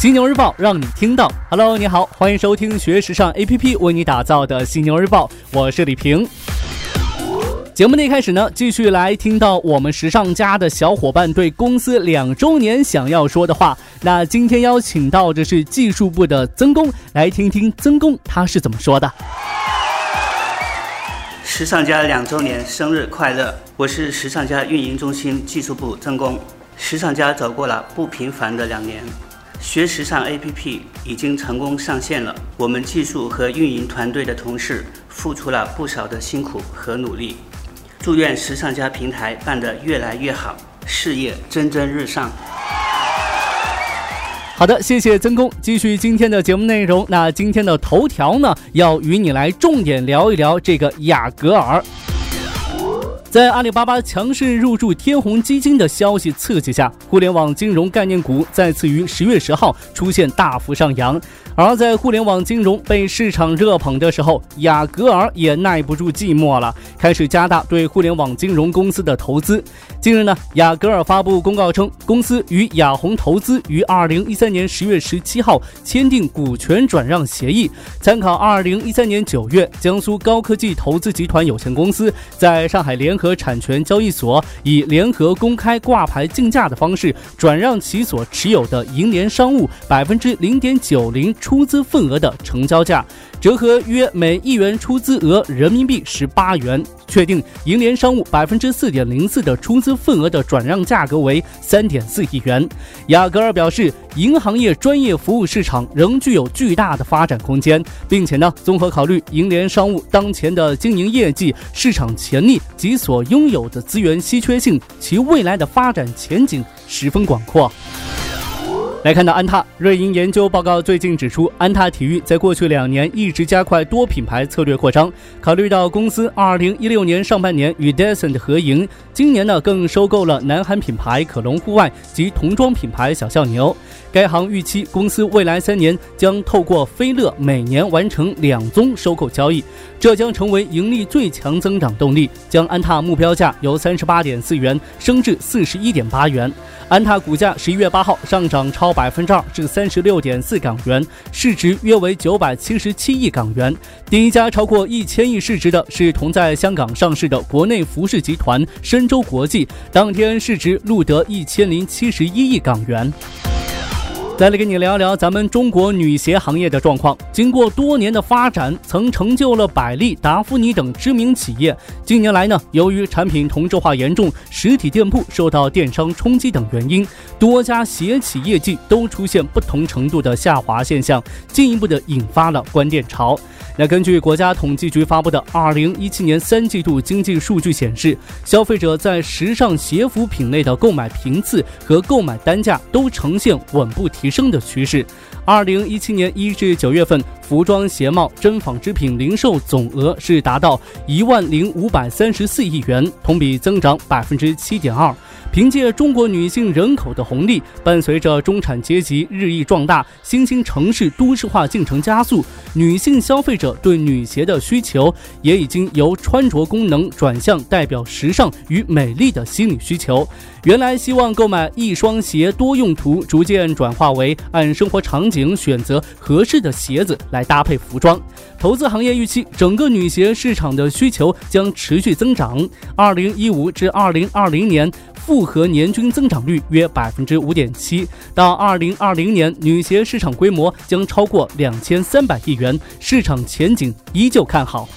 犀牛日报让你听到。Hello，你好，欢迎收听学时尚 APP 为你打造的犀牛日报，我是李平。节目的一开始呢，继续来听到我们时尚家的小伙伴对公司两周年想要说的话。那今天邀请到的是技术部的曾工，来听听曾工他是怎么说的。时尚家两周年生日快乐！我是时尚家运营中心技术部曾工。时尚家走过了不平凡的两年，学时尚 APP 已经成功上线了。我们技术和运营团队的同事付出了不少的辛苦和努力。祝愿时尚家平台办得越来越好，事业蒸蒸日上。好的，谢谢曾工。继续今天的节目内容，那今天的头条呢，要与你来重点聊一聊这个雅戈尔。在阿里巴巴强势入驻天弘基金的消息刺激下，互联网金融概念股再次于十月十号出现大幅上扬。而在互联网金融被市场热捧的时候，雅戈尔也耐不住寂寞了，开始加大对互联网金融公司的投资。近日呢，雅戈尔发布公告称，公司与雅宏投资于二零一三年十月十七号签订股权转让协议。参考二零一三年九月，江苏高科技投资集团有限公司在上海联可产权交易所以联合公开挂牌竞价的方式转让其所持有的银联商务百分之零点九零。出资份额的成交价折合约每亿元出资额人民币十八元，确定银联商务百分之四点零四的出资份额的转让价格为三点四亿元。雅戈尔表示，银行业专业服务市场仍具有巨大的发展空间，并且呢，综合考虑银联商务当前的经营业绩、市场潜力及所拥有的资源稀缺性，其未来的发展前景十分广阔。来看到安踏瑞银研究报告最近指出，安踏体育在过去两年一直加快多品牌策略扩张。考虑到公司2016年上半年与 d e s o n 的合营，今年呢更收购了南韩品牌可隆户外及童装品牌小象牛。该行预期公司未来三年将透过飞乐每年完成两宗收购交易，这将成为盈利最强增长动力，将安踏目标价由38.4元升至41.8元。安踏股价十一月八号上涨超百分之二，至三十六点四港元，市值约为九百七十七亿港元。第一家超过一千亿市值的是同在香港上市的国内服饰集团深州国际，当天市值录得一千零七十一亿港元。再来跟你聊聊咱们中国女鞋行业的状况。经过多年的发展，曾成就了百丽、达芙妮等知名企业。近年来呢，由于产品同质化严重，实体店铺受到电商冲击等原因，多家鞋企业绩都出现不同程度的下滑现象，进一步的引发了关店潮。那根据国家统计局发布的二零一七年三季度经济数据显示，消费者在时尚鞋服品类的购买频次和购买单价都呈现稳步提升的趋势。二零一七年一至九月份，服装、鞋帽、真纺织品零售总额是达到一万零五百三十四亿元，同比增长百分之七点二。凭借中国女性人口的红利，伴随着中产阶级日益壮大，新兴城市都市化进程加速，女性消费者对女鞋的需求也已经由穿着功能转向代表时尚与美丽的心理需求。原来希望购买一双鞋多用途，逐渐转化为按生活场景选择合适的鞋子来来搭配服装。投资行业预期，整个女鞋市场的需求将持续增长。二零一五至二零二零年。复合年均增长率约百分之五点七，到二零二零年，女鞋市场规模将超过两千三百亿元，市场前景依旧看好。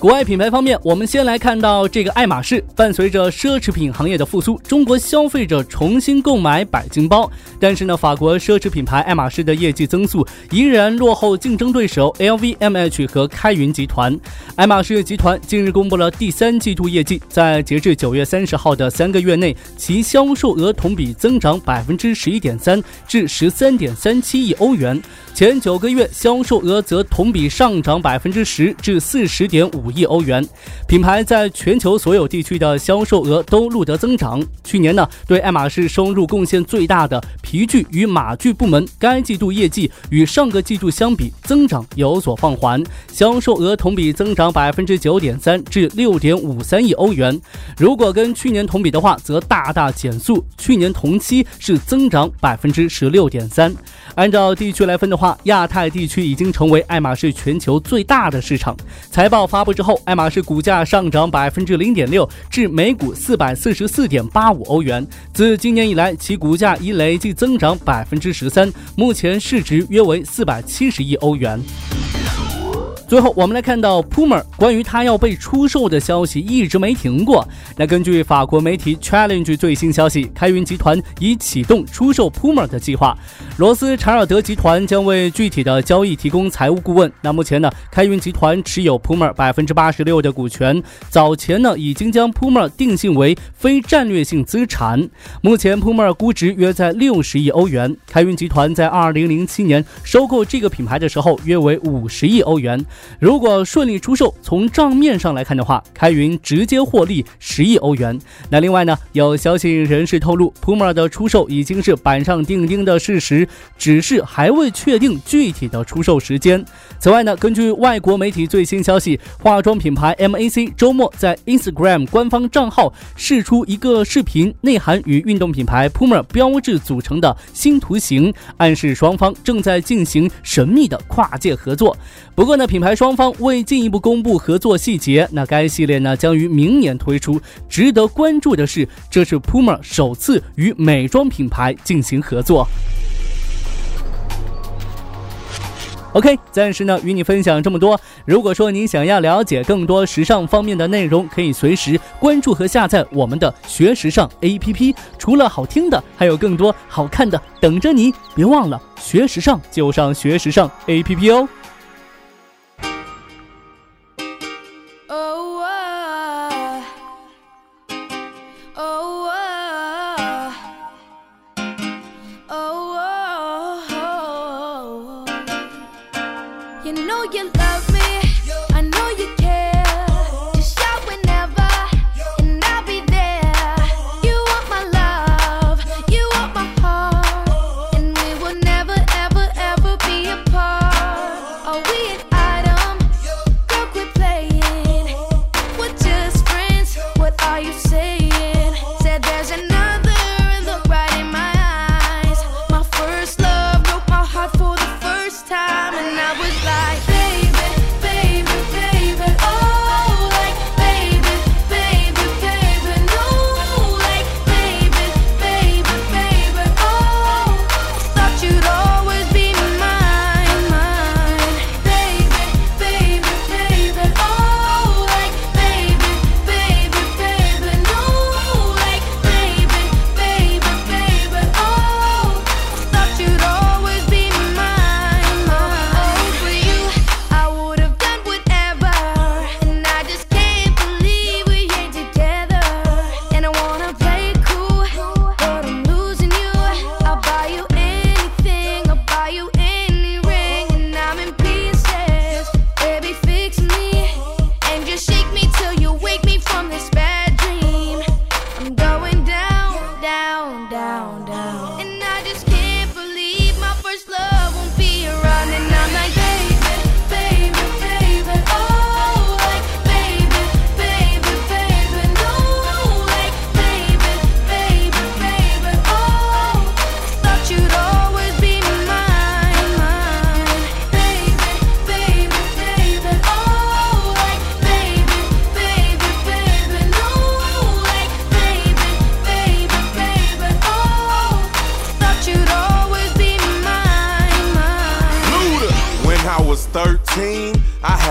国外品牌方面，我们先来看到这个爱马仕。伴随着奢侈品行业的复苏，中国消费者重新购买百金包。但是呢，法国奢侈品牌爱马仕的业绩增速依然落后竞争对手 LVMH 和开云集团。爱马仕集团近日公布了第三季度业绩，在截至九月三十号的三个月内，其销售额同比增长百分之十一点三，至十三点三七亿欧元。前九个月销售额则同比上涨百分之十，至四十点五。亿欧元。品牌在全球所有地区的销售额都录得增长。去年呢，对爱马仕收入贡献最大的皮具与马具部门，该季度业绩与上个季度相比增长有所放缓，销售额同比增长百分之九点三至六点五三亿欧元。如果跟去年同比的话，则大大减速，去年同期是增长百分之十六点三。按照地区来分的话，亚太地区已经成为爱马仕全球最大的市场。财报发布之后，爱马仕股价上涨百分之零点六，至每股四百四十四点八五欧元。自今年以来，其股价已累计增长百分之十三，目前市值约为四百七十亿欧元。最后，我们来看到 Puma 关于它要被出售的消息一直没停过。那根据法国媒体 Challenge 最新消息，开云集团已启动出售 Puma 的计划。罗斯查尔德集团将为具体的交易提供财务顾问。那目前呢，开云集团持有 Puma 百分之八十六的股权，早前呢已经将 Puma 定性为非战略性资产。目前 Puma 估值约在六十亿欧元。开云集团在二零零七年收购这个品牌的时候，约为五十亿欧元。如果顺利出售，从账面上来看的话，开云直接获利十亿欧元。那另外呢，有消息人士透露，Puma 的出售已经是板上钉钉的事实，只是还未确定具体的出售时间。此外呢，根据外国媒体最新消息，化妆品牌 MAC 周末在 Instagram 官方账号释出一个视频，内含与运动品牌 Puma 标志组成的新图形，暗示双方正在进行神秘的跨界合作。不过呢，品牌双方未进一步公布合作细节。那该系列呢将于明年推出。值得关注的是，这是 Puma 首次与美妆品牌进行合作。OK，暂时呢与你分享这么多。如果说您想要了解更多时尚方面的内容，可以随时关注和下载我们的学时尚 APP。除了好听的，还有更多好看的等着你。别忘了学时尚就上学时尚 APP 哦。